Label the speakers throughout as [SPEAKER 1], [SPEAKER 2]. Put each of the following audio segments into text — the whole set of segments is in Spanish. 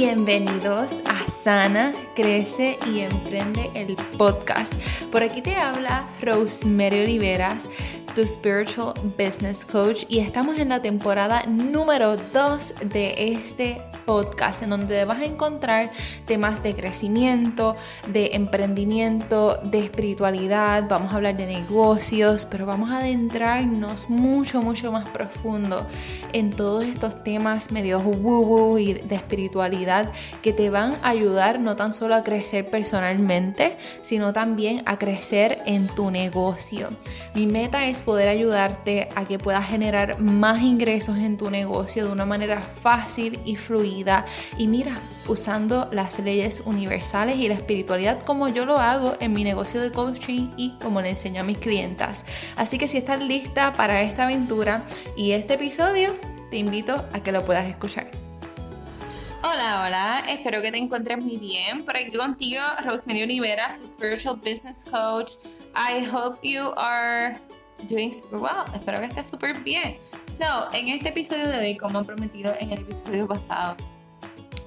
[SPEAKER 1] Bienvenidos a Sana, Crece y Emprende el podcast. Por aquí te habla Rosemary Oliveras, tu Spiritual Business Coach, y estamos en la temporada número 2 de este podcast en donde vas a encontrar temas de crecimiento, de emprendimiento, de espiritualidad, vamos a hablar de negocios, pero vamos a adentrarnos mucho, mucho más profundo en todos estos temas medio woo y de espiritualidad que te van a ayudar no tan solo a crecer personalmente, sino también a crecer en tu negocio. Mi meta es poder ayudarte a que puedas generar más ingresos en tu negocio de una manera fácil y fluida y mira, usando las leyes universales y la espiritualidad como yo lo hago en mi negocio de coaching y como le enseño a mis clientas. Así que si estás lista para esta aventura y este episodio, te invito a que lo puedas escuchar. Hola, hola, espero que te encuentres muy bien. Por aquí contigo, Rosemary Olivera, tu Spiritual Business Coach. I hope you are doing well. Espero que estés súper bien. So, en este episodio de hoy, como prometido en el episodio pasado,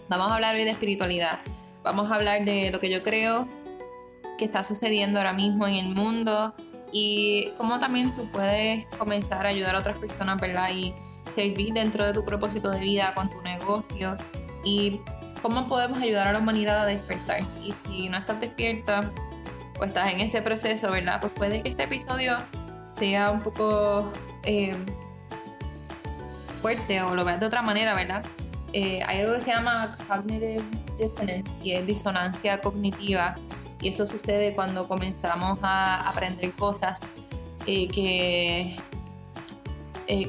[SPEAKER 1] vamos a hablar hoy de espiritualidad. Vamos a hablar de lo que yo creo que está sucediendo ahora mismo en el mundo y cómo también tú puedes comenzar a ayudar a otras personas, ¿verdad? Y servir dentro de tu propósito de vida con tu negocio y cómo podemos ayudar a la humanidad a despertar. Y si no estás despierta o estás en ese proceso, ¿verdad? Pues puede que este episodio sea un poco eh, fuerte o lo veas de otra manera, ¿verdad? Eh, hay algo que se llama cognitive dissonance y es disonancia cognitiva y eso sucede cuando comenzamos a aprender cosas eh, que,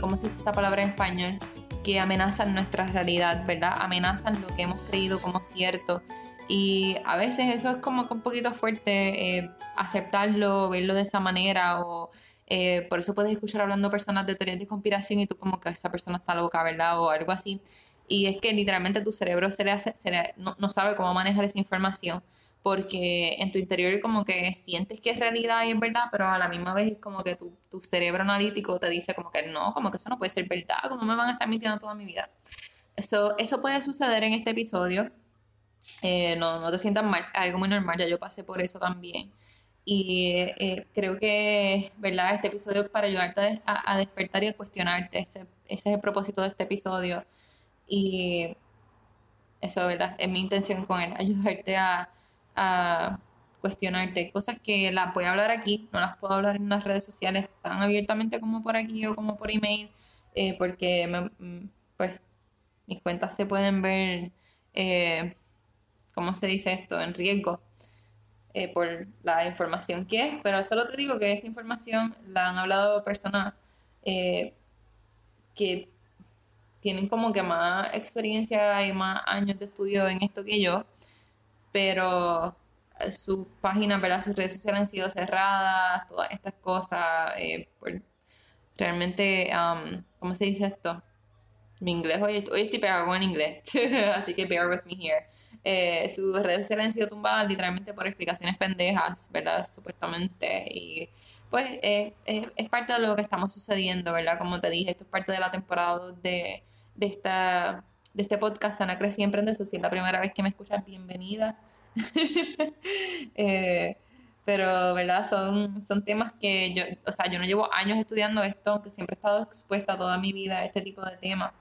[SPEAKER 1] ¿cómo se dice esta palabra en español? Que amenazan nuestra realidad, ¿verdad? Amenazan lo que hemos creído como cierto y a veces eso es como un poquito fuerte aceptarlo, verlo de esa manera o eh, por eso puedes escuchar hablando personas de teorías de conspiración y tú como que esa persona está loca, ¿verdad? O algo así. Y es que literalmente tu cerebro se le hace, no, sabe cómo manejar esa información porque en tu interior como que sientes que es realidad y es verdad, pero a la misma vez es como que tu, tu cerebro analítico te dice como que no, como que eso no puede ser verdad, como me van a estar mintiendo toda mi vida. Eso, eso puede suceder en este episodio. Eh, no, no te sientas mal, algo muy normal, ya yo pasé por eso también. Y eh, creo que, ¿verdad? Este episodio es para ayudarte a, despertar y a cuestionarte. Ese, ese, es el propósito de este episodio. Y eso, ¿verdad? Es mi intención con él, ayudarte a, a cuestionarte. Cosas que las voy a hablar aquí, no las puedo hablar en las redes sociales tan abiertamente como por aquí o como por email, eh, porque mm, pues mis cuentas se pueden ver, eh, ¿cómo se dice esto?, en riesgo. Eh, por la información que es, pero solo te digo que esta información la han hablado personas eh, que tienen como que más experiencia y más años de estudio en esto que yo, pero sus páginas, ¿verdad? sus redes sociales han sido cerradas, todas estas cosas, eh, realmente, um, ¿cómo se dice esto? Mi inglés, hoy, hoy estoy pegado con inglés, así que bear with me here eh, sus redes sociales han sido tumbadas literalmente por explicaciones pendejas, ¿verdad? Supuestamente. Y pues eh, es parte de lo que estamos sucediendo, ¿verdad? Como te dije, esto es parte de la temporada de, de, esta, de este podcast Sana Crece y Emprende. Si es la primera vez que me escuchas, bienvenida. eh, pero, ¿verdad? Son, son temas que yo, o sea, yo no llevo años estudiando esto, aunque siempre he estado expuesta toda mi vida a este tipo de temas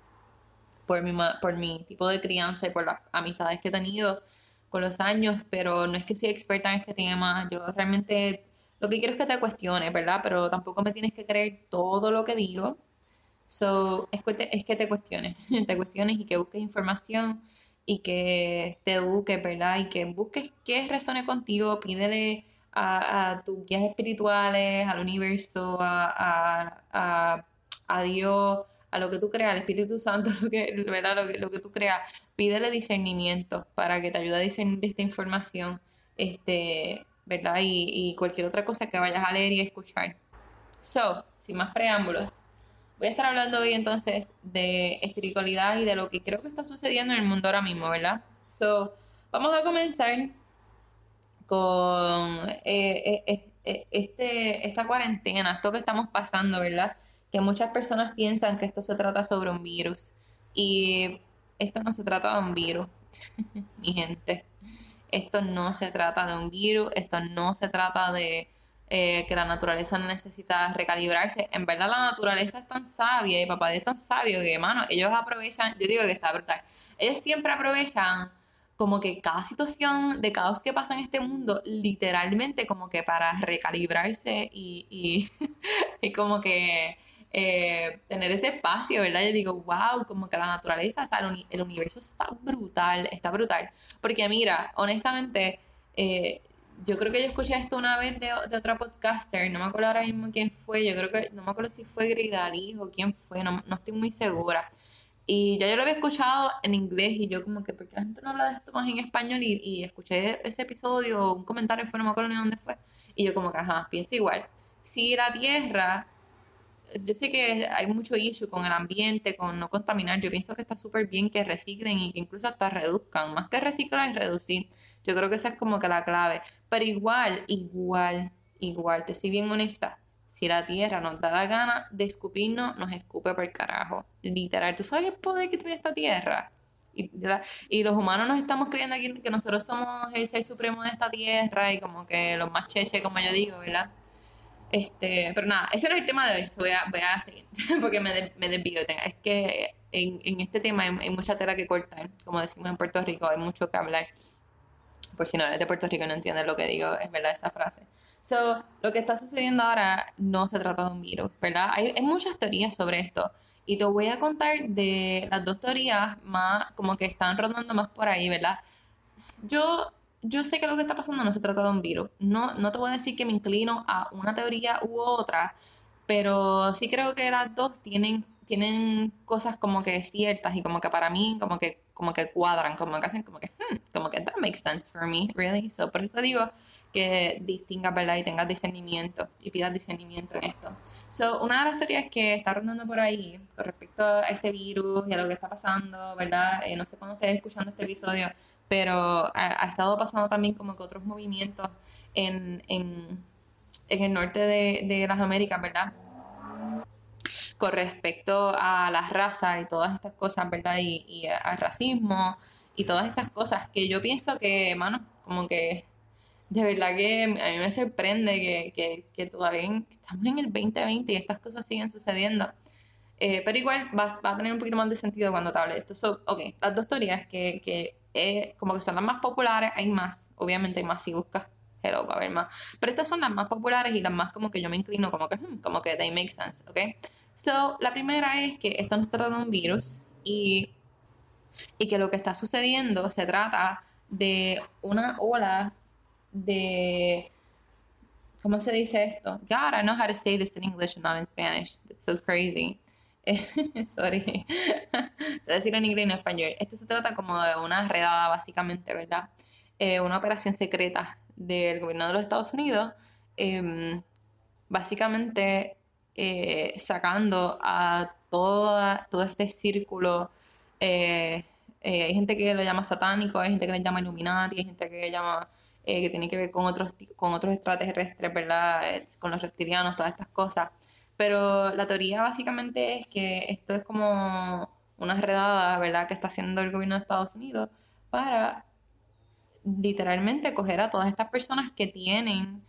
[SPEAKER 1] por mi, por mi tipo de crianza y por las amistades que he tenido con los años, pero no es que soy experta en este tema, yo realmente lo que quiero es que te cuestiones, ¿verdad? Pero tampoco me tienes que creer todo lo que digo. So, es, es que te cuestiones, te cuestiones y que busques información y que te eduques, ¿verdad? Y que busques qué resone contigo, pídele a, tus guías espirituales, al universo, a, a, a Dios, a lo que tú creas, al Espíritu Santo, lo que, ¿verdad? Lo, que, lo que tú creas, pídele discernimiento para que te ayude a discernir esta información, este, ¿verdad? Y, y cualquier otra cosa que vayas a leer y escuchar. So, sin más preámbulos, voy a estar hablando hoy entonces de espiritualidad y de lo que creo que está sucediendo en el mundo ahora mismo, ¿verdad? So, vamos a comenzar con eh, eh, eh, este, esta cuarentena, esto que estamos pasando, ¿verdad? Que muchas personas piensan que esto se trata sobre un virus y esto no se trata de un virus. mi gente, esto no se trata de un virus, esto no se trata de eh, que la naturaleza necesita recalibrarse. En verdad la naturaleza es tan sabia y papá es tan sabio que, mano, ellos aprovechan, yo digo que está brutal, ellos siempre aprovechan como que cada situación de caos que pasa en este mundo, literalmente como que para recalibrarse y, y, como que eh, tener ese espacio, ¿verdad? Yo digo, wow, como que la naturaleza, o sea, el, universo está brutal, está brutal. Porque mira, honestamente, eh, yo creo que yo escuché esto una vez de, de, otra podcaster, no me acuerdo ahora mismo quién fue, yo creo que, no me acuerdo si fue Gridalí o quién fue, no, no estoy muy segura y ya yo lo había escuchado en inglés y yo como que, ¿por qué la gente no habla de esto más en español? Y, y escuché ese episodio, un comentario fue, no me acuerdo ni dónde fue. Y yo como que, ajá, pienso igual. Si la Tierra, yo sé que hay mucho issue con el ambiente, con no contaminar, yo pienso que está súper bien que reciclen y que incluso hasta reduzcan, más que reciclar y reducir. Yo creo que esa es como que la clave. Pero igual, igual, igual, te soy bien honesta si la tierra nos da la gana de escupirnos, nos escupe por carajo. Literal, ¿tú sabes el poder que tiene esta tierra? Y, y, los humanos nos estamos creyendo aquí que nosotros somos el ser supremo de esta tierra y como que los más cheche, como yo digo, ¿verdad? Este, pero nada, ese no es el tema de hoy, voy a, voy a seguir, porque me, me desvío. Es que en, en este tema hay, hay, mucha tela que cortar, como decimos en Puerto Rico, hay mucho que hablar por si no eres de Puerto Rico no entiendes lo que digo, es verdad esa frase. So, lo que está sucediendo ahora no se trata de un virus, ¿verdad? Hay, hay, muchas teorías sobre esto y te voy a contar de las dos teorías más, como que están rondando más por ahí, ¿verdad? Yo, yo sé que lo que está pasando no se trata de un virus. No, no te voy a decir que me inclino a una teoría u otra, pero sí creo que las dos tienen, tienen cosas como que ciertas y como que para mí, como que como que cuadran, como que hacen como que, hmm, como que that makes sense for me, really. So, por eso te digo que distingas, ¿verdad? Y tengas discernimiento y pidas discernimiento en esto. So, una de las teorías que está rondando por ahí con respecto a este virus y a lo que está pasando, ¿verdad? Eh, no sé cuándo estés escuchando este episodio, pero ha, estado pasando también como que otros movimientos en, en, en el norte de, de las Américas, ¿verdad? con respecto a las razas y todas estas cosas, ¿verdad? Y, al racismo y todas estas cosas que yo pienso que, hermano, como que de verdad que a mí me sorprende que, que, todavía estamos en el 2020 y estas cosas siguen sucediendo. Eh, pero igual va, a tener un poquito más de sentido cuando te hable de esto. So, ok, las dos teorías que, que eh, como que son las más populares, hay más, obviamente hay más si buscas hello, va a haber más. Pero estas son las más populares y las más como que yo me inclino, como que, hmm, como que they make sense, ¿ok? So, la primera es que esto no se trata de un virus y, y que lo que está sucediendo se trata de una ola de ¿cómo se dice esto? God, I know how to say this in English and not in Spanish. It's so crazy. Sorry. se decir en inglés y en español. Esto se trata como de una redada, básicamente, ¿verdad? Eh, una operación secreta del gobierno de los Estados Unidos. Em, básicamente eh, sacando a toda, todo este círculo. Eh, hay gente que lo llama satánico, hay gente que le llama Illuminati, hay gente que llama que tiene que ver con otros, con otros extraterrestres, ¿verdad? Con los reptilianos, todas estas cosas. Pero la teoría básicamente es que esto es como una redada, ¿verdad?, que está haciendo el gobierno de Estados Unidos para literalmente coger a todas estas personas que tienen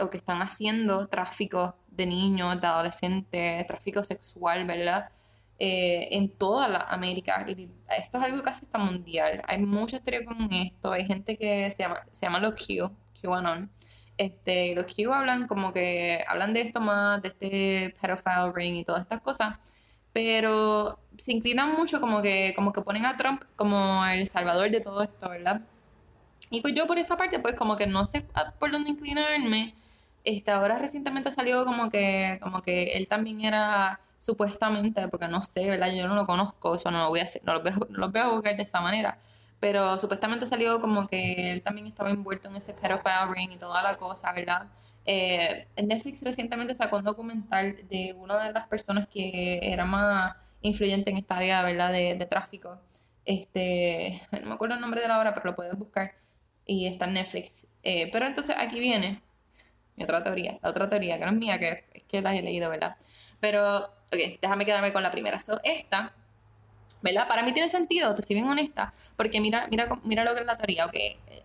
[SPEAKER 1] o que están haciendo tráfico de niños, de adolescentes, tráfico sexual, ¿verdad? Eh, en toda la América. esto es algo casi está mundial. Hay mucha historia con esto. Hay gente que se llama, se llama los Q, QAnon. Este, los Q hablan como que hablan de esto más, de este pedophile ring y todas estas cosas, pero se inclinan mucho como que, como que ponen a Trump como el salvador de todo esto, ¿verdad? Y pues yo por esa parte, pues como que no sé por dónde inclinarme, este, ahora recientemente salió como que, como que él también era supuestamente, porque no sé, ¿verdad? Yo no lo conozco, eso no lo voy a hacer, no lo voy a, no lo voy a buscar de esa manera. Pero supuestamente salió como que él también estaba envuelto en ese pedophile ring y toda la cosa, ¿verdad? Eh, Netflix recientemente sacó un documental de una de las personas que era más influyente en esta área, ¿verdad? De, de tráfico. Este, no me acuerdo el nombre de la obra, pero lo puedes buscar. Y está en Netflix. Eh, pero entonces aquí viene otra teoría, la otra teoría, que no es mía, que es que las he leído, ¿verdad? Pero, ok, déjame quedarme con la primera. So, esta ¿Verdad? Para mí tiene sentido, te soy bien honesta, porque mira, mira, mira lo que es la teoría, ok,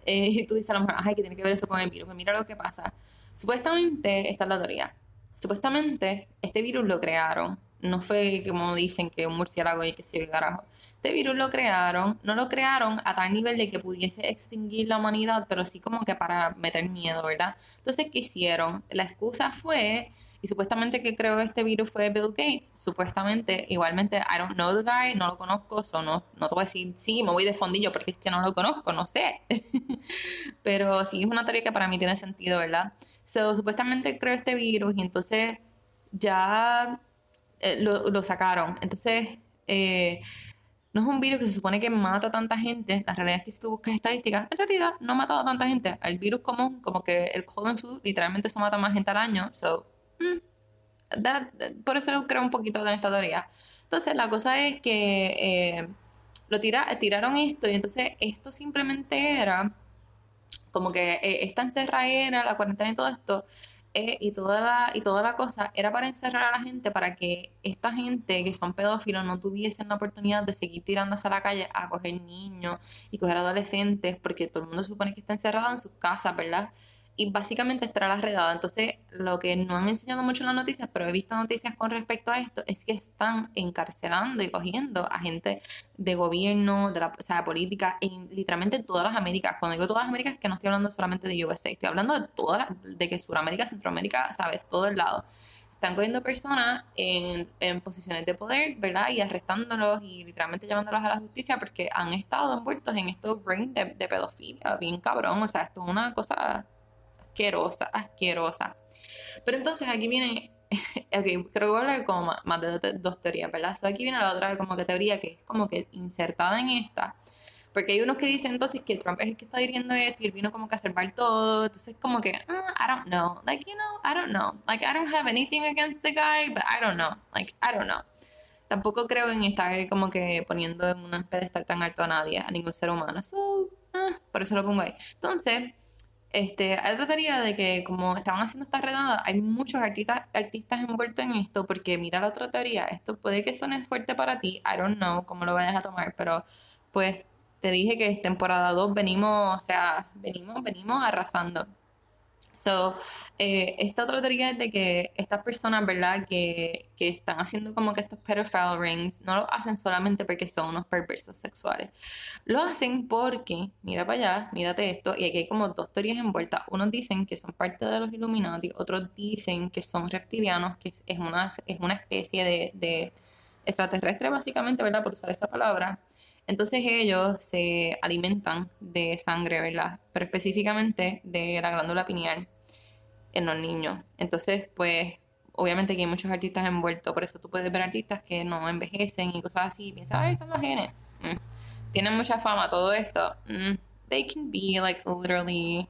[SPEAKER 1] eh, tú dices a lo mejor, ay, que tiene que ver eso con el virus, pues mira lo que pasa. Supuestamente, esta es la teoría, supuestamente este virus lo crearon, no fue como dicen que un murciélago y que se carajo. Este virus lo crearon, no lo crearon a tal nivel de que pudiese extinguir la humanidad, pero sí como que para meter miedo, ¿verdad? Entonces, ¿qué hicieron? La excusa fue y supuestamente que creó este virus fue Bill Gates. Supuestamente, igualmente, I don't know the guy, no lo conozco, so no, no te voy a decir, sí, me voy de fondillo porque es que no lo conozco, no sé. Pero sí es una teoría que para mí tiene sentido, ¿verdad? So, supuestamente creó este virus y entonces ya eh, lo, sacaron. Entonces, eh, no es un virus que se supone que mata a tanta gente. La realidad es que si tú buscas estadísticas, en realidad no ha matado a tanta gente. El virus común, como que el cold flu, literalmente se mata más gente al año. So, Mm, por eso creo un poquito de esta teoría. Entonces, la cosa es que eh, lo tira, tiraron esto y entonces esto simplemente era como que eh, esta encerradera, la cuarentena y todo esto, eh, y, toda la, y toda la cosa era para encerrar a la gente, para que esta gente que son pedófilos no tuviesen la oportunidad de seguir tirándose a la calle a coger niños y coger adolescentes, porque todo el mundo supone que está encerrado en sus casas, ¿verdad? Y básicamente estará la redada. Entonces, lo que no han enseñado mucho en las noticias, pero he visto noticias con respecto a esto, es que están encarcelando y cogiendo a gente de gobierno, de la o sea, política, en literalmente todas las Américas. Cuando digo todas las Américas, es que no estoy hablando solamente de USA, estoy hablando de todas, de que Sudamérica, Centroamérica, sabes, todo el lado. Están cogiendo personas en, en posiciones de poder, ¿verdad? Y arrestándolos y literalmente llevándolos a la justicia porque han estado envueltos en estos rings de, de pedofilia, bien cabrón. O sea, esto es una cosa asquerosa, asquerosa. Pero entonces aquí viene, ok, creo que voy a hablar como más, de dos, teorías, ¿verdad? aquí viene la otra como que teoría que es como que insertada en esta. Porque hay unos que dicen entonces que Trump es el que está dirigiendo esto y él vino como que a salvar todo. Entonces como que, ah, I don't know. Like, you know, I don't know. Like, I don't have anything against the guy, but I don't know. Like, I don't know. Tampoco creo en estar como que poniendo en un pedestal tan alto a nadie, a ningún ser humano. So, ah, por eso lo pongo ahí. Entonces, este, hay otra teoría de que como estaban haciendo esta redada, hay muchos artistas, artistas envueltos en esto, porque mira la otra teoría, esto puede que suene fuerte para ti, I don't know cómo lo vayas a tomar, pero pues te dije que es temporada 2 venimos, o sea, venimos, venimos arrasando. So, eh, esta otra teoría es de que estas personas, ¿verdad? Que, que, están haciendo como que estos pedophile rings, no lo hacen solamente porque son unos perversos sexuales. Lo hacen porque, mira para allá, mírate esto, y aquí hay como dos teorías envueltas. Unos dicen que son parte de los Illuminati, otros dicen que son reptilianos, que es una, es una especie de, de extraterrestre, básicamente, ¿verdad? Por usar esa palabra. Entonces ellos se alimentan de sangre, ¿verdad? Pero específicamente de la glándula pineal en los niños. Entonces, pues, obviamente que hay muchos artistas envueltos, por eso tú puedes ver artistas que no envejecen y cosas así, y piensas, ay, son los genes. Mm. Tienen mucha fama todo esto. Mm. They can be like literally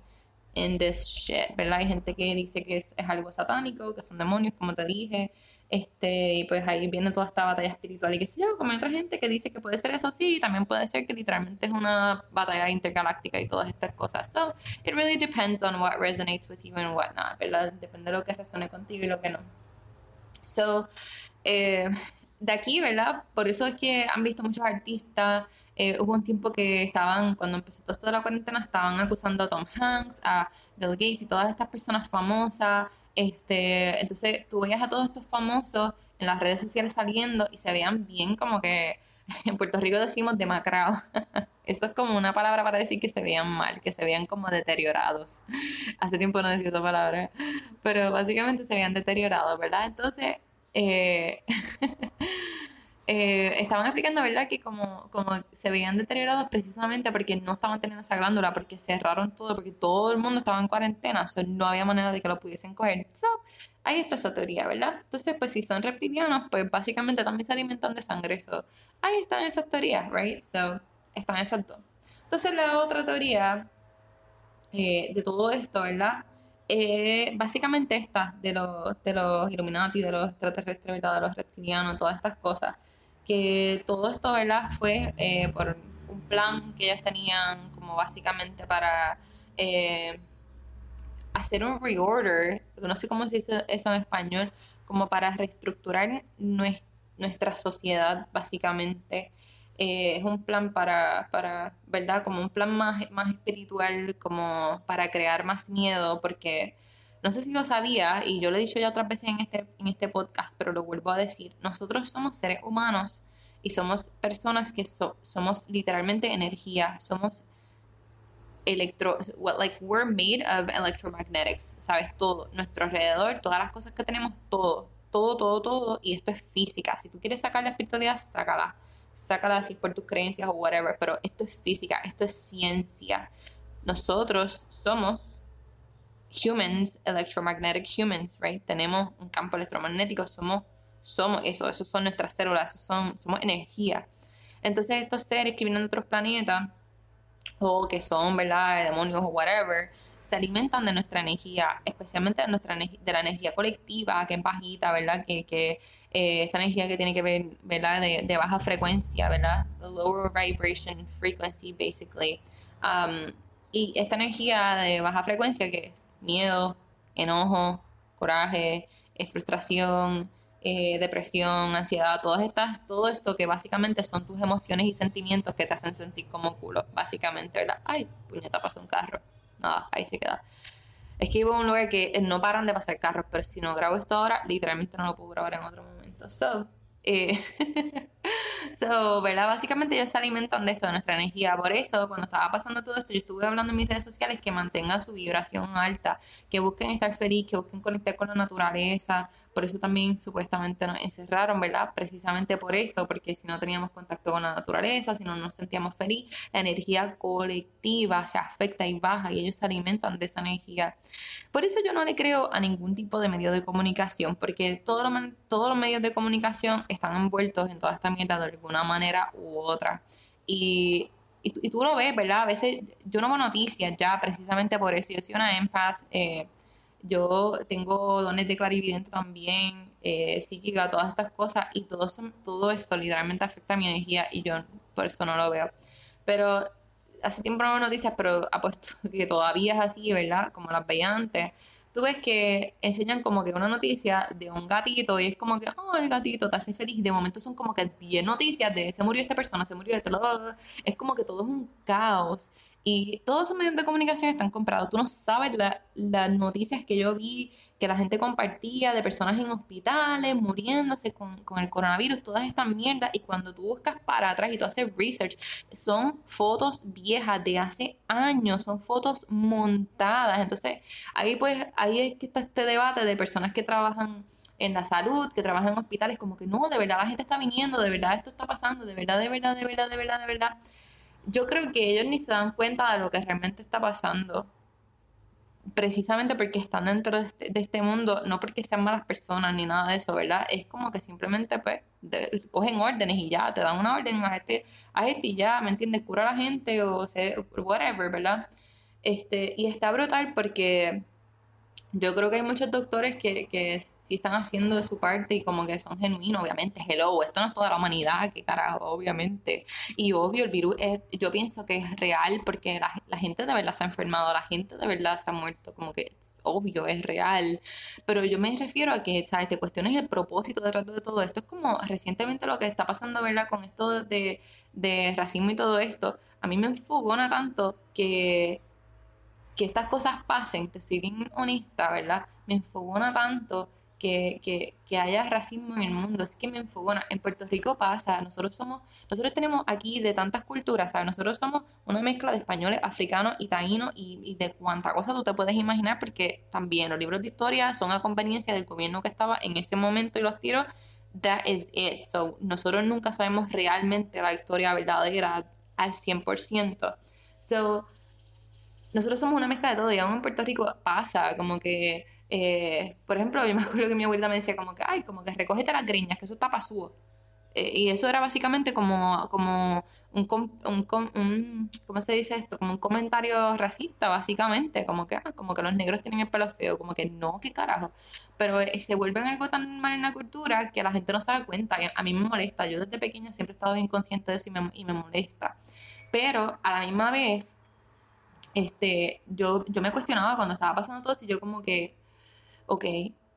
[SPEAKER 1] in this shit, ¿verdad? Hay gente que dice que es, es algo satánico, que son demonios, como te dije. Este, y pues ahí viene toda esta batalla espiritual y qué sé yo, como otra gente que dice que puede ser eso sí, también puede ser que literalmente es una batalla intergaláctica y todas estas cosas. So, it really depends on what resonates with you and what not, ¿verdad? Depende de lo que resone contigo y lo que no. So, eh, de aquí, ¿verdad? Por eso es que han visto muchos artistas. Eh, hubo un tiempo que estaban, cuando empezó todo esto de la cuarentena, estaban acusando a Tom Hanks, a Bill Gates y todas estas personas famosas. Este, entonces, tú veías a todos estos famosos en las redes sociales saliendo y se veían bien como que en Puerto Rico decimos demacrados. Eso es como una palabra para decir que se veían mal, que se veían como deteriorados. Hace tiempo no decía esa palabra, pero básicamente se veían deteriorados, ¿verdad? Entonces, eh, eh, estaban explicando, ¿verdad? Que como, como se veían deteriorados precisamente porque no estaban teniendo esa glándula, porque cerraron todo, porque todo el mundo estaba en cuarentena, no había manera de que lo pudiesen coger. So, ahí está esa teoría, ¿verdad? Entonces, pues si son reptilianos, pues básicamente también se alimentan de sangre. So, ahí están esas teorías, ¿right? So, están esas dos. Entonces, la otra teoría eh, de todo esto, ¿verdad? Eh, básicamente esta de los, de los Illuminati, de los extraterrestres, de los reptilianos, todas estas cosas, que todo esto ¿verdad? fue eh, por un plan que ellos tenían como básicamente para eh, hacer un reorder, no sé cómo se dice eso en español, como para reestructurar nuestra sociedad, básicamente. Eh, es un plan para, para, ¿verdad? Como un plan más, más espiritual, como para crear más miedo, porque no sé si lo sabía, y yo lo he dicho ya otras veces en este, en este podcast, pero lo vuelvo a decir, nosotros somos seres humanos y somos personas que somos literalmente energía, somos electro, like we're made of electromagnetics, sabes todo, nuestro alrededor, todas las cosas que tenemos, todo, todo, todo, todo, y esto es física. Si tú quieres sacar la espiritualidad, sácala, sácala así por tus creencias o whatever, pero esto es física, esto es ciencia. Nosotros somos humans, electromagnetic humans, right? Tenemos un campo electromagnético, somos, somos eso, esos son nuestras células, son, somos energía. Entonces estos seres que vienen de otros planetas, o que son, ¿verdad?, demonios o whatever, se alimentan de nuestra energía, especialmente de, nuestra, de la energía colectiva, que es bajita, ¿verdad?, que, que eh, esta energía que tiene que ver, ¿verdad?, de, baja frecuencia, ¿verdad?, lower vibration frequency, basically. Um, y esta energía de baja frecuencia, que es miedo, enojo, coraje, frustración, eh, depresión, ansiedad, todas estas, todo esto que básicamente son tus emociones y sentimientos que te hacen sentir como culo, básicamente, ¿verdad? Ay, puñeta, pasó un carro. Nada, ahí se queda. Es que vivo en un lugar que no paran de pasar carros, pero si no grabo esto ahora, literalmente no lo puedo grabar en otro momento. So, eh, so, ¿verdad? Básicamente ellos se alimentan de esto, de nuestra energía. Por eso, cuando estaba pasando todo esto, yo estuve hablando en mis redes sociales que mantengan su vibración alta, que busquen estar feliz, que busquen conectar con la naturaleza. Por eso también supuestamente nos encerraron, ¿verdad? Precisamente por eso, porque si no teníamos contacto con la naturaleza, si no nos sentíamos feliz, la energía colectiva se afecta y baja y ellos se alimentan de esa energía. Por eso yo no le creo a ningún tipo de medio de comunicación, porque todos los, todos los medios de comunicación están envueltos en toda esta mierda de alguna manera u otra. Y, y, tú lo ves, ¿verdad? A veces yo no veo noticias ya precisamente por eso. Yo soy una empath, eh, yo tengo dones de clarividente también, eh, psíquica, todas estas cosas, y todo todo eso literalmente afecta a mi energía y yo por eso no lo veo. Pero hace tiempo no veo noticias, pero apuesto que todavía es así, ¿verdad? Como las veía antes. Tú ves que enseñan como que una noticia de un gatito y es como que, oh, el gatito te hace feliz. De momento son como que 10 noticias de se murió esta persona, se murió este, es como que todo es un caos. Y todos esos medios de comunicación están comprados. Tú no sabes las noticias que yo vi, que la gente compartía de personas en hospitales, muriéndose con, con, el coronavirus, todas estas mierdas. Y cuando tú buscas para atrás y tú haces research, son fotos viejas de hace años, son fotos montadas. Entonces, ahí pues, ahí es que está este debate de personas que trabajan en la salud, que trabajan en hospitales, como que no, de verdad la gente está viniendo, de verdad esto está pasando, de verdad, de verdad, de verdad, de verdad, de verdad yo creo que ellos ni se dan cuenta de lo que realmente está pasando. Precisamente porque están dentro de este, este mundo, no porque sean malas personas ni nada de eso, ¿verdad? Es como que simplemente pues cogen órdenes y ya, te dan una orden a este, a este y ya, ¿me entiendes? Cura a la gente o sea, whatever, ¿verdad? Este, y está brutal porque yo creo que hay muchos doctores que, que sí están haciendo de su parte y como que son genuinos, obviamente, hello, esto no es toda la humanidad, qué carajo, obviamente. Y obvio, el virus es, yo pienso que es real porque la, gente de verdad se ha enfermado, la gente de verdad se ha muerto, como que obvio, es real. Pero yo me refiero a que, ¿sabes? Te cuestiones el propósito detrás de todo esto. Es como recientemente lo que está pasando, ¿verdad? Con esto de, de racismo y todo esto, a mí me enfogona tanto que que estas cosas pasen, te soy bien honesta, ¿verdad? Me enfogona tanto que, que, que, haya racismo en el mundo, es que me enfogona. En Puerto Rico pasa, nosotros somos, nosotros tenemos aquí de tantas culturas, ¿sabes? Nosotros somos una mezcla de españoles, africanos y taínos y, de cuánta cosa tú te puedes imaginar, porque también los libros de historia son a conveniencia del gobierno que estaba en ese momento y los tiros, that is it. So, nosotros nunca sabemos realmente la historia verdadera al 100%. So, nosotros somos una mezcla de todo aún en Puerto Rico pasa como que, eh, por ejemplo, yo me acuerdo que mi abuela me decía como que, ay, como que recógete las griñas, que eso está pasúo. Eh, y eso era básicamente como, como un, un, un, ¿cómo se dice esto? Como un comentario racista, básicamente, como que, ah, como que los negros tienen el pelo feo, como que no, qué carajo. Pero eh, se vuelven algo tan mal en la cultura que la gente no se da cuenta. a mí me molesta, yo desde pequeña siempre he estado bien consciente de eso y me, y me molesta. Pero a la misma vez este, yo, yo me cuestionaba cuando estaba pasando todo esto y yo como que, ok,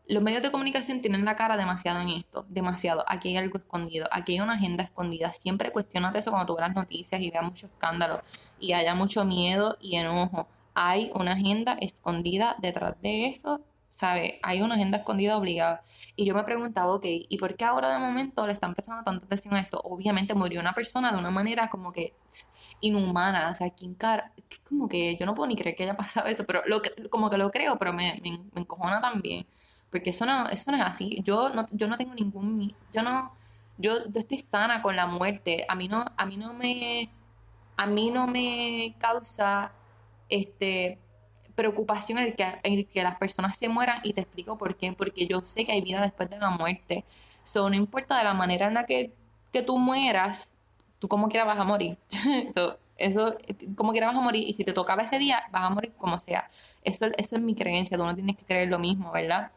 [SPEAKER 1] los medios de comunicación tienen la cara demasiado en esto, demasiado. Aquí hay algo escondido, aquí hay una agenda escondida. Siempre cuestionate eso cuando tú veas las noticias y veas mucho escándalo y haya mucho miedo y enojo. Hay una agenda escondida detrás de eso, ¿sabes? Hay una agenda escondida obligada. Y yo me preguntaba, ok, ¿y por qué ahora de momento le están prestando tanta atención a esto? Obviamente murió una persona de una manera como que inhumana, o sea, ¿quién cara? Como que yo no puedo ni creer que haya pasado eso, pero lo, como que lo creo, pero me, me, me encojona también porque eso no, eso no es así. Yo no, yo no tengo ningún, yo no, yo, estoy sana con la muerte. A mí no, a mí no me, a mí no me causa, este, preocupación el que, que las personas se mueran y te explico por qué, porque yo sé que hay vida después de la muerte. So, no importa de la manera en la que, que tú mueras, tú como quieras vas a morir. so, eso, como quieras vas a morir y si te tocaba ese día, vas a morir como sea. Eso, eso es mi creencia, tú no tienes que creer lo mismo, ¿verdad?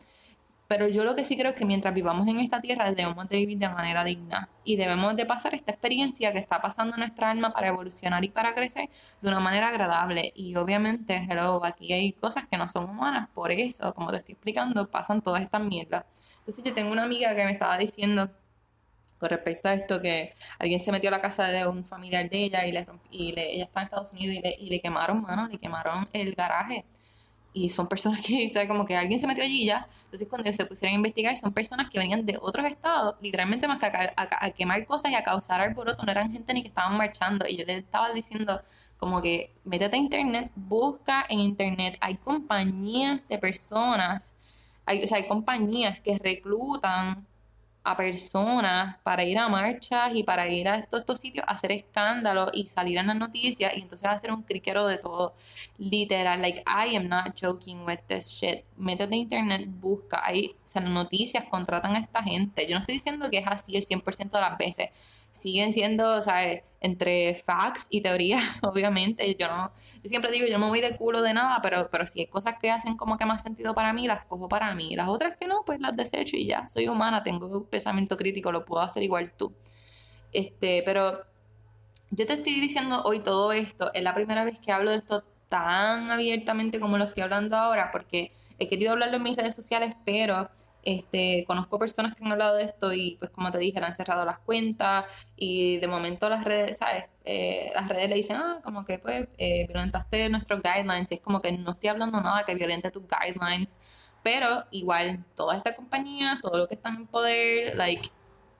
[SPEAKER 1] Pero yo lo que sí creo es que mientras vivamos en esta tierra debemos de vivir de manera digna y debemos de pasar esta experiencia que está pasando en nuestra alma para evolucionar y para crecer de una manera agradable. Y obviamente, hello, aquí hay cosas que no son humanas, por eso, como te estoy explicando, pasan todas estas mierdas. Entonces yo tengo una amiga que me estaba diciendo con respecto a esto que alguien se metió a la casa de un familiar de ella y, le, y le, ella está en Estados Unidos y le, y le quemaron, mano, le quemaron el garaje y son personas que, sea, como que alguien se metió allí ya. Entonces, cuando se pusieron a investigar, son personas que venían de otros estados, literalmente más que a, quemar cosas y a causar alboroto, no eran gente ni que estaban marchando. Y yo le estaba diciendo, como que, métete a internet, busca en internet. Hay compañías de personas, hay, o sea, hay compañías que reclutan a personas para ir a marchas y para ir a estos, estos sitios a hacer escándalo y salir en las noticias y entonces hacer un criquero de todo. Literal, like, I am not joking with this shit. Métete a internet, busca. Hay, o sea, noticias contratan a esta gente. Yo no estoy diciendo que es así el 100% de las veces siguen siendo, ¿sabes? Entre facts y teoría, obviamente. Yo no, yo siempre digo, yo no me voy de culo de nada, pero, pero si hay cosas que hacen como que más sentido para mí, las cojo para mí. Las otras que no, pues las desecho y ya. Soy humana, tengo un pensamiento crítico, lo puedo hacer igual tú. Este, pero yo te estoy diciendo hoy todo esto. Es la primera vez que hablo de esto tan abiertamente como lo estoy hablando ahora, porque he querido hablarlo en mis redes sociales, pero este, conozco personas que han hablado de esto y pues como te dije, le han cerrado las cuentas y de momento las redes, ¿sabes? Eh, las redes le dicen, ah, como que pues eh, violentaste nuestros guidelines y es como que no estoy hablando nada que violente tus guidelines, pero igual toda esta compañía, todo lo que están en poder, like,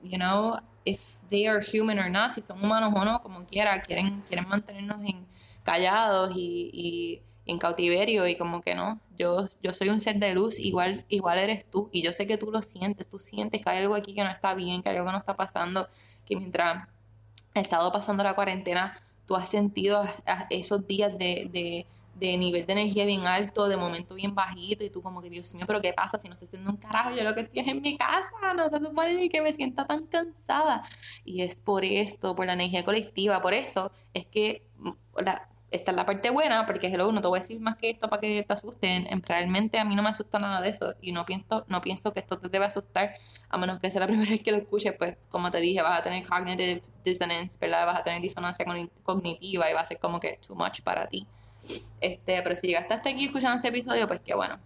[SPEAKER 1] you know, if they are human or not, si son humanos o no, como quiera, quieren, quieren mantenernos en, callados y en cautiverio y como que no, yo, yo soy un ser de luz, igual, igual eres tú y yo sé que tú lo sientes, tú sientes que hay algo aquí que no está bien, que hay algo que no está pasando, que mientras ha estado pasando la cuarentena, tú has sentido esos días de, de, de nivel de energía bien alto, de momento bien bajito y tú como que Dios mío, pero ¿qué pasa si no estoy haciendo un carajo? Yo lo que estoy es en mi casa, no se supone que me sienta tan cansada. Y es por esto, por la energía colectiva, por eso es que la, esta es la parte buena, porque hello, no te voy a decir más que esto para que te asusten. Realmente a mí no me asusta nada de eso y no pienso, no pienso que esto te debe asustar, a menos que sea la primera vez que lo escuches, pues como te dije, vas a tener cognitive dissonance, ¿verdad? Vas a tener disonancia cognitiva y va a ser como que too much para ti. Este, pero si llegaste hasta aquí escuchando este episodio, pues qué bueno.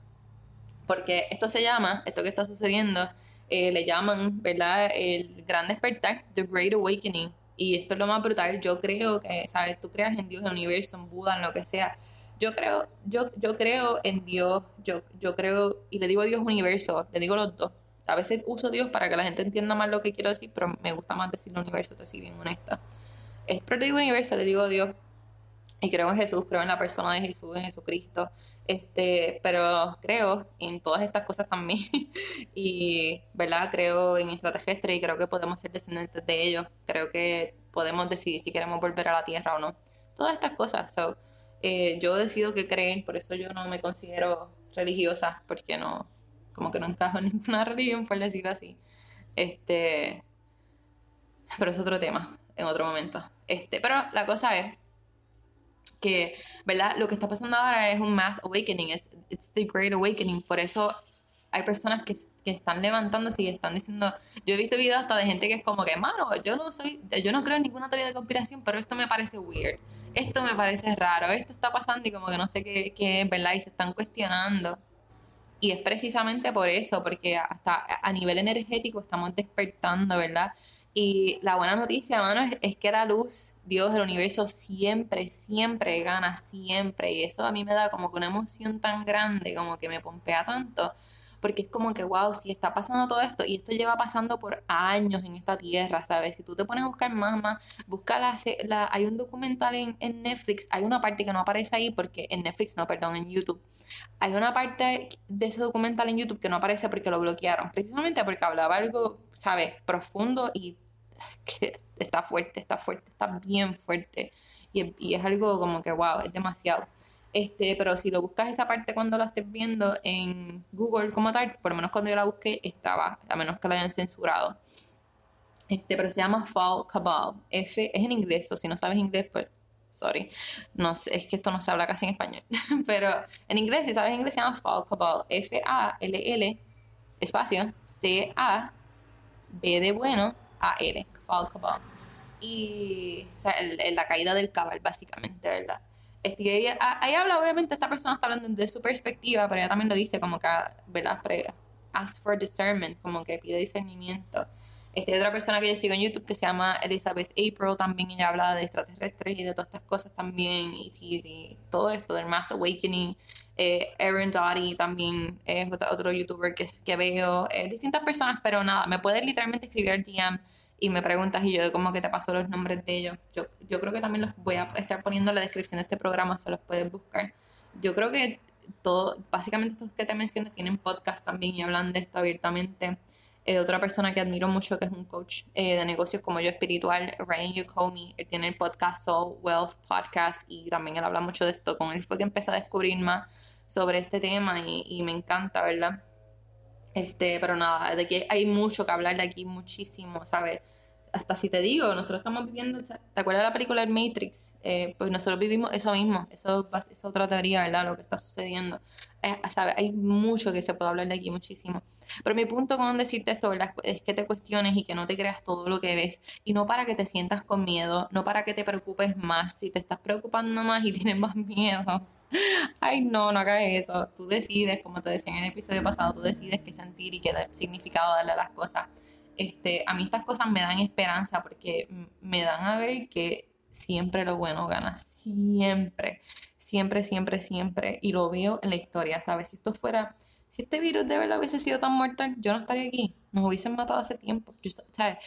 [SPEAKER 1] Porque esto se llama, esto que está sucediendo, eh, le llaman, ¿verdad? El gran despertar, The Great Awakening y esto es lo más brutal, yo creo que, ¿sabes? Tú creas en Dios, en el universo, en Buda, en lo que sea. Yo creo, yo, yo creo en Dios, yo, yo creo, y le digo Dios universo, le digo los dos. A veces uso Dios para que la gente entienda más lo que quiero decir, pero me gusta más decir universo, te soy bien honesta. Es, pero le digo universo, le digo Dios, y creo en Jesús, creo en la persona de Jesús, en Jesucristo, este, pero creo en todas estas cosas también. Y, ¿verdad? Creo en extraterrestres y creo que podemos ser descendientes de ellos, creo que podemos decidir si queremos volver a la Tierra o no, todas estas cosas, so, eh, yo decido que creen, por eso yo no me considero religiosa, porque no, como que no encajo en ninguna religión, por decirlo así, este, pero es otro tema, en otro momento, este, pero la cosa es que, ¿verdad? Lo que está pasando ahora es un mass awakening, es it's the great awakening, por eso hay personas que, que, están levantándose y están diciendo, yo he visto videos hasta de gente que es como que, mano, yo no soy, yo no creo en ninguna teoría de conspiración, pero esto me parece weird, esto me parece raro, esto está pasando y como que no sé qué, qué es, ¿verdad? Y se están cuestionando. Y es precisamente por eso, porque hasta a nivel energético estamos despertando, ¿verdad? Y la buena noticia, mano, es, que la luz, Dios, el universo, siempre, siempre gana, siempre. Y eso a mí me da como que una emoción tan grande, como que me pompea tanto porque es como que, wow, si está pasando todo esto, y esto lleva pasando por años en esta tierra, ¿sabes? Si tú te pones a buscar más, más, busca la, hay un documental en, en, Netflix, hay una parte que no aparece ahí, porque en Netflix, no, perdón, en YouTube, hay una parte de ese documental en YouTube que no aparece porque lo bloquearon, precisamente porque hablaba algo, ¿sabes? Profundo y que está fuerte, está fuerte, está bien fuerte. Y, y es algo como que, wow, es demasiado. Este, pero si lo buscas esa parte cuando la estés viendo en Google como tal, por lo menos cuando yo la busqué estaba, a menos que la hayan censurado. Este, pero se llama Fall Cabal. F es en inglés, o si no sabes inglés, pues sorry. No sé, es que esto no se habla casi en español. pero en inglés, si sabes inglés, se llama Fall Cabal. F A L L espacio C A B de bueno A L. Fall Cabal. Y o sea, la caída del cabal, básicamente, ¿verdad? Este, ahí habla, obviamente, esta persona está hablando de su perspectiva, pero ella también lo dice como que, ¿verdad? Ask for discernment, como que pide discernimiento. Este, otra persona que yo sigo en YouTube que se llama Elizabeth April, también ella habla de extraterrestres y de todas estas cosas también, y, y todo esto del Mass Awakening. Eh, Aaron Dottie también es otro, youtuber que, que veo, eh, distintas personas, pero nada, me puedes literalmente escribir al DM y me preguntas y yo como que te paso los nombres de ellos. Yo, yo creo que también los voy a estar poniendo en la descripción de este programa, se los puedes buscar. Yo creo que todo, básicamente estos que te mencioné tienen podcast también y hablan de esto abiertamente. Eh, otra persona que admiro mucho, que es un coach eh, de negocios como yo espiritual, Ryan Yukomi, él tiene el podcast Soul Wealth Podcast y también él habla mucho de esto. Con él fue que empecé a descubrir más sobre este tema y, me encanta, ¿verdad? Este, pero nada, de que hay mucho que hablar de aquí, muchísimo, ¿sabes? Hasta si te digo, nosotros estamos viviendo, ¿te acuerdas de la película El Matrix? Eh, pues nosotros vivimos eso mismo, eso es otra teoría, ¿verdad? Lo que está sucediendo. Eh, ¿sabes? Hay mucho que se puede hablar de aquí, muchísimo. Pero mi punto con decirte esto, ¿verdad? Es que te cuestiones y que no te creas todo lo que ves. Y no para que te sientas con miedo, no para que te preocupes más. Si te estás preocupando más y tienes más miedo, Ay, no, no hagas eso. Tú decides, como te decía en el episodio pasado, tú decides qué sentir y qué significado darle a las cosas. Este, a mí estas cosas me dan esperanza porque me dan a ver que siempre lo bueno gana, siempre, siempre, siempre, siempre. Y lo veo en la historia, ¿sabes? Si esto fuera, si este virus de verdad hubiese sido tan mortal, yo no estaría aquí, nos hubiesen matado hace tiempo. ¿sabes?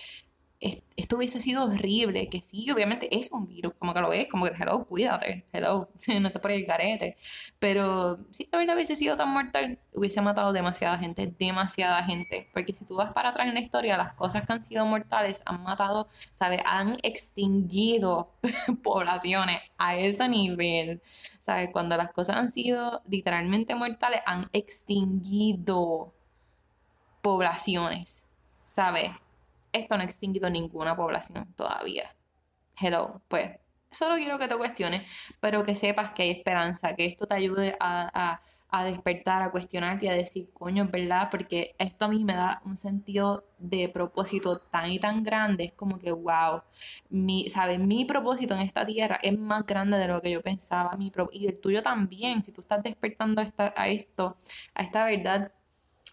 [SPEAKER 1] Esto hubiese sido horrible, que sí, obviamente es un virus, como que lo ves, como que, hello, cuídate, hello, no te pones el carete. Pero si la verdad hubiese sido tan mortal, hubiese matado demasiada gente, demasiada gente. Porque si tú vas para atrás en la historia, las cosas que han sido mortales han matado, ¿sabes? Han extinguido poblaciones a ese nivel. ¿Sabes? Cuando las cosas han sido literalmente mortales, han extinguido poblaciones, ¿sabes? Esto no ha extinguido ninguna población todavía. Hello, pues solo quiero que te cuestiones, pero que sepas que hay esperanza, que esto te ayude a, despertar, a cuestionarte y a decir, coño, es verdad, porque esto a mí me da un sentido de propósito tan y tan grande, es como que, wow, mi, ¿sabes? Mi propósito en esta tierra es más grande de lo que yo pensaba, mi y el tuyo también, si tú estás despertando esta, a esto, a esta verdad,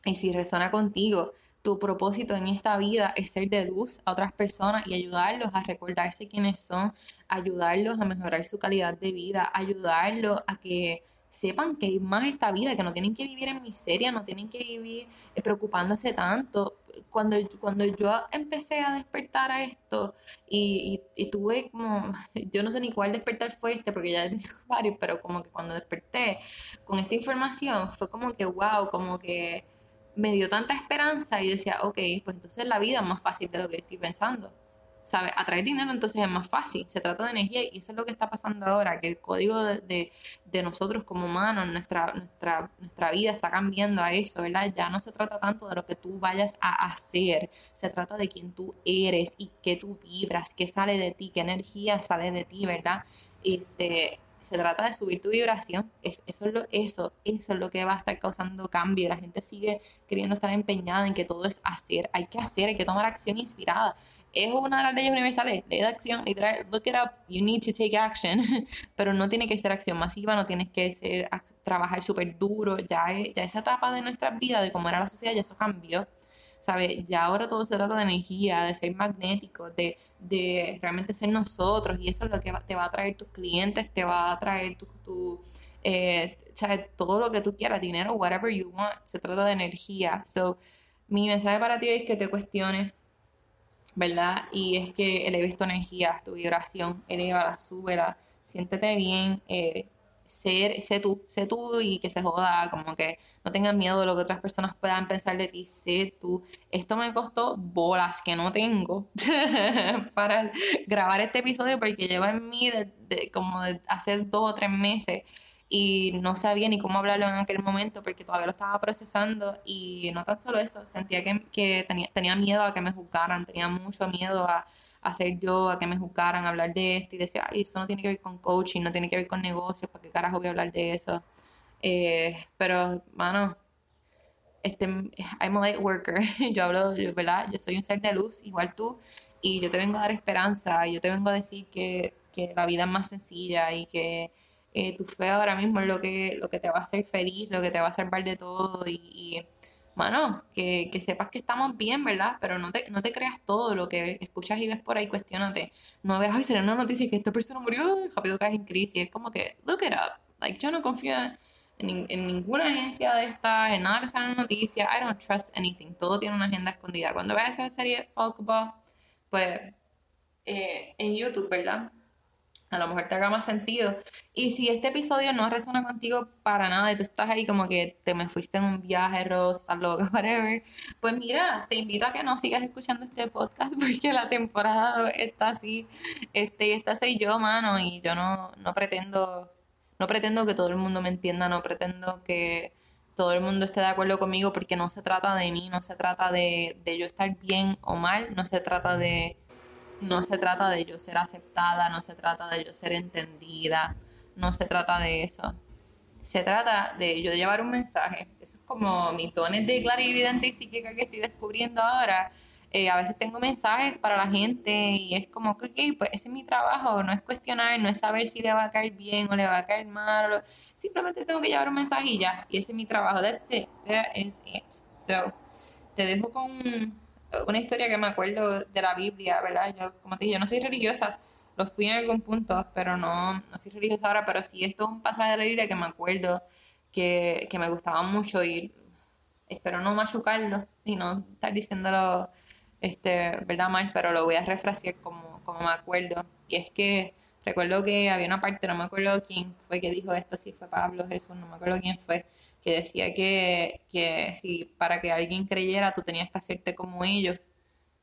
[SPEAKER 1] y si resuena contigo, tu propósito en esta vida es ser de luz a otras personas y ayudarlos a recordarse quiénes son, ayudarlos a mejorar su calidad de vida, ayudarlos a que sepan que hay más esta vida, que no tienen que vivir en miseria, no tienen que vivir eh, preocupándose tanto. Cuando, cuando yo empecé a despertar a esto y, y, tuve como, yo no sé ni cuál despertar fue este, porque ya varios, pero como que cuando desperté con esta información fue como que, wow, como que me dio tanta esperanza y decía, ok, pues entonces la vida es más fácil de lo que estoy pensando. ¿Sabes? Atraer dinero entonces es más fácil, se trata de energía y eso es lo que está pasando ahora, que el código de, de, nosotros como humanos, nuestra, nuestra, nuestra vida está cambiando a eso, ¿verdad? Ya no se trata tanto de lo que tú vayas a hacer, se trata de quién tú eres y qué tú vibras, qué sale de ti, qué energía sale de ti, ¿verdad? Este, se trata de subir tu vibración. eso, es lo, eso, eso es lo que va a estar causando cambio. La gente sigue queriendo estar empeñada en que todo es hacer. Hay que hacer, hay que tomar acción inspirada. Es una de las leyes universales, ley de acción, literal, look it up, you need to take action, pero no tiene que ser acción masiva, no tienes que ser, trabajar súper duro, ya, ya esa etapa de nuestra vida, de cómo era la sociedad, ya eso cambió. ¿Sabes? Ya ahora todo se trata de energía, de ser magnético, de, de realmente ser nosotros y eso es lo que te va a traer tus clientes, te va a traer tu, eh, ¿sabes? todo lo que tú quieras, dinero, whatever you want, se trata de energía. So, mi mensaje para ti es que te cuestiones, ¿verdad? Y es que eleves tu energía, tu vibración, eleva, súbela, siéntete bien, eh, ser, sé tú, sé tú y que se joda, como que no tengas miedo de lo que otras personas puedan pensar de ti, sé tú. Esto me costó bolas que no tengo para grabar este episodio porque lleva en mí de, como de hace dos o tres meses y no sabía ni cómo hablarlo en aquel momento porque todavía lo estaba procesando y no tan solo eso, sentía que, que tenía, tenía miedo a que me juzgaran, tenía mucho miedo a hacer yo, a que me juzgaran, hablar de esto y decía, ay, eso no tiene que ver con coaching, no tiene que ver con negocios, ¿para qué carajo voy a hablar de eso? Eh, pero, mano, este, I'm a light worker, yo hablo, ¿verdad? Yo soy un ser de luz, igual tú, y yo te vengo a dar esperanza, yo te vengo a decir que, que la vida es más sencilla y que eh, tu fe ahora mismo es lo que, lo que te va a hacer feliz, lo que te va a salvar de todo y mano, que, que, sepas que estamos bien, ¿verdad? Pero no te, no te creas todo lo que escuchas y ves por ahí, cuestionate. No veas, ay, será una noticia que esta persona murió, rápido caes en crisis. Es como que, look it up. Like, yo no confío en, en ninguna agencia de estas, en nada que sea una noticia. I don't trust anything. Todo tiene una agenda escondida. Cuando veas esa serie, Falcoball, pues, eh, en YouTube, ¿verdad? A lo mejor te haga más sentido. Y si este episodio no resuena contigo para nada y tú estás ahí como que te me fuiste en un viaje, Ross, estás loca, whatever, pues mira, te invito a que no sigas escuchando este podcast porque la temporada está así, este, esta soy yo, mano, y yo no, no pretendo, no pretendo que todo el mundo me entienda, no pretendo que todo el mundo esté de acuerdo conmigo porque no se trata de mí, no se trata de, de yo estar bien o mal, no se trata de no se trata de yo ser aceptada, no se trata de yo ser entendida, no se trata de eso. Se trata de yo llevar un mensaje. Eso es como mis dones de clarividente y psíquica que estoy descubriendo ahora. Eh, a veces tengo mensajes para la gente y es como que, ok, pues ese es mi trabajo, no es cuestionar, no es saber si le va a caer bien o le va a caer mal, simplemente tengo que llevar un mensaje y ya, y ese es mi trabajo, that's it, that is it. So, te dejo con una historia que me acuerdo de la Biblia, ¿verdad? Yo, como te dije, yo no soy religiosa, lo fui en algún punto, pero no, no soy religiosa ahora, pero sí esto es un pasaje de la Biblia que me acuerdo que, que me gustaba mucho y espero no machucarlo y no estar diciéndolo, este, ¿verdad? Mal, pero lo voy a refrasear como, como me acuerdo. Y es que recuerdo que había una parte, no me acuerdo quién fue que dijo esto, si fue Pablo, Jesús, no me acuerdo quién fue, que decía que, que si para que alguien creyera tú tenías que hacerte como ellos.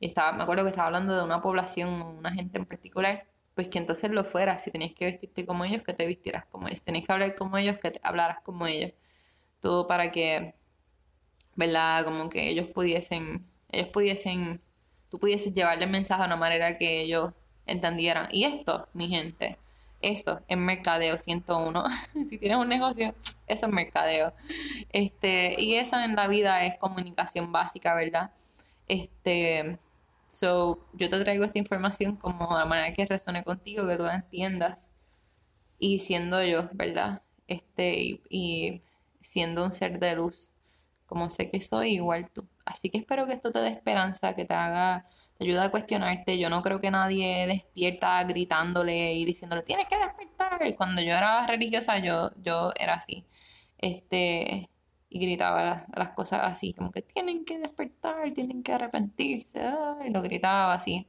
[SPEAKER 1] Y estaba, me acuerdo que estaba hablando de una población, una gente en particular, pues que entonces lo fuera, si tenías que vestirte como ellos, que te vistieras como ellos, tenías que hablar como ellos, que te hablaras como ellos. Todo para que, ¿verdad? Como que ellos pudiesen, ellos pudiesen, tú pudieses llevarle el mensaje de una manera que ellos entendieran. Y esto, mi gente, eso es mercadeo 101. si tienes un negocio, eso es mercadeo. Este, y eso en la vida es comunicación básica, ¿verdad? Este, so, yo te traigo esta información como de manera que resone contigo, que tú la entiendas. Y siendo yo, ¿verdad? Este, y, y siendo un ser de luz, como sé que soy, igual tú. Así que espero que esto te dé esperanza, que te haga, te ayude a cuestionarte. Yo no creo que nadie despierta gritándole y diciéndole, tienes que despertar. Y cuando yo era religiosa, yo, yo era así. Este, y gritaba las cosas así, como que tienen que despertar, tienen que arrepentirse. Y lo gritaba así.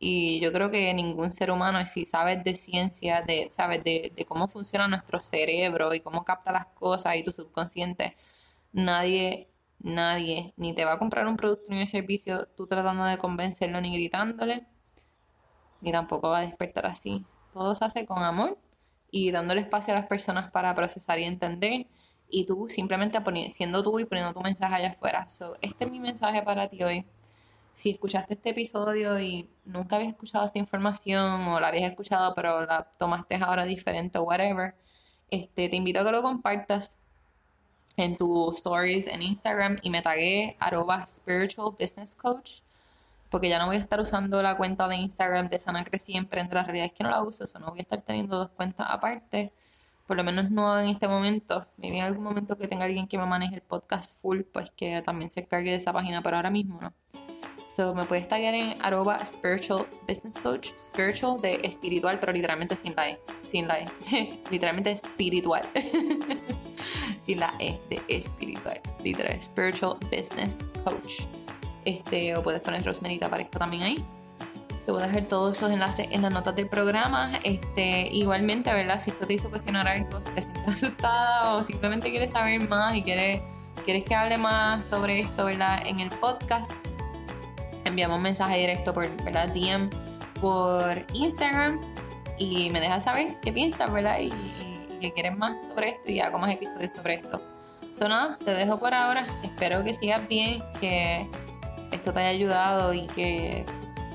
[SPEAKER 1] Y yo creo que ningún ser humano, si sabes de ciencia, de, sabes de, de cómo funciona nuestro cerebro y cómo capta las cosas y tu subconsciente, nadie nadie ni te va a comprar un producto ni un servicio tú tratando de convencerlo ni gritándole, ni tampoco va a despertar así. Todo se hace con amor y dándole espacio a las personas para procesar y entender y tú simplemente siendo tú y poniendo tu mensaje allá afuera. So, este es mi mensaje para ti hoy. si escuchaste este episodio y nunca habías escuchado esta información o la habías escuchado pero la tomaste ahora diferente o whatever, este, te invito a que lo compartas en tus stories en Instagram y me tagué arroba spiritual business coach porque ya no voy a estar usando la cuenta de Instagram de Sana Crecí Emprende. La realidad es que no la uso, eso no voy a estar teniendo dos cuentas aparte, por lo menos no en este momento. Maybe en algún momento que tenga alguien que me maneje el podcast full, pues que también se encargue de esa página, pero ahora mismo no. So, me puedes taggear en arroba spiritual business coach, spiritual de espiritual, pero literalmente sin la E, sin la E, literalmente espiritual, sin la E de espiritual, literal, spiritual business coach. Este, o puedes poner Rosemary, te aparezco también ahí. Te voy a dejar todos esos enlaces en las notas del programa. Este, igualmente, ¿verdad? Si esto te hizo cuestionar algo, si te sientes asustada o simplemente quieres saber más y quieres, quieres que hable más sobre esto, ¿verdad? En el podcast enviamos un mensaje directo por ¿verdad? DM por Instagram y me dejas saber qué piensas, ¿verdad? Y, que quieres más sobre esto y hago más episodios sobre esto. So, nada, te dejo por ahora. Espero que sigas bien, que esto te haya ayudado y que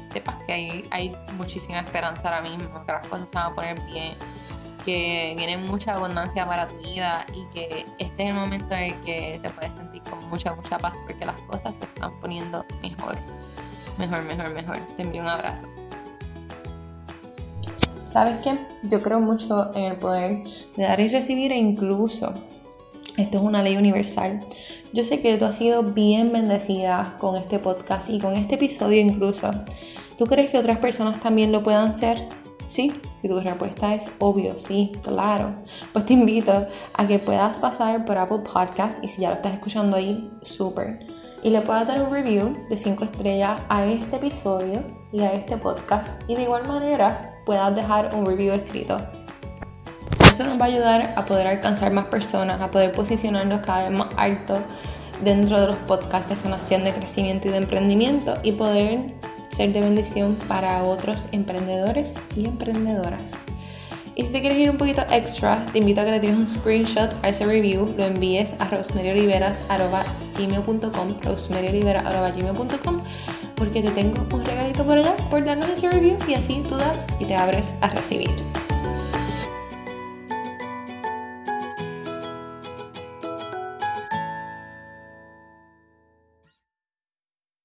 [SPEAKER 1] sepas que hay, hay muchísima esperanza ahora mismo, que las cosas se van a poner bien, que viene mucha abundancia para tu vida y que este es el momento en el que te puedes sentir con mucha, mucha paz porque las cosas se están poniendo mejor mejor, mejor, mejor. Te envío un abrazo. ¿Sabes qué? Yo creo mucho en el poder de dar y recibir e incluso esto es una ley universal. Yo sé que tú has sido bien bendecida con este podcast y con este episodio incluso. ¿Tú crees que otras personas también lo puedan ser? Sí, y tu respuesta es obvio, sí, claro. Pues te invito a que puedas pasar por Apple Podcast y si ya lo estás escuchando ahí, súper y le puedas dar un review de 5 estrellas a este episodio y a este podcast y de igual manera puedas dejar un review escrito. Eso nos va a ayudar a poder alcanzar más personas, a poder posicionarnos cada vez más alto dentro de los podcasts de sanación, de crecimiento y de emprendimiento y poder ser de bendición para otros emprendedores y emprendedoras. Y si te quieres ir un poquito extra, te invito a que le tires un screenshot a ese review, lo envíes a rosemerioliveras.gmail.com rosemerioliveras.gmail.com porque te tengo un regalito por allá por darnos ese review y así tú das y te abres a recibir.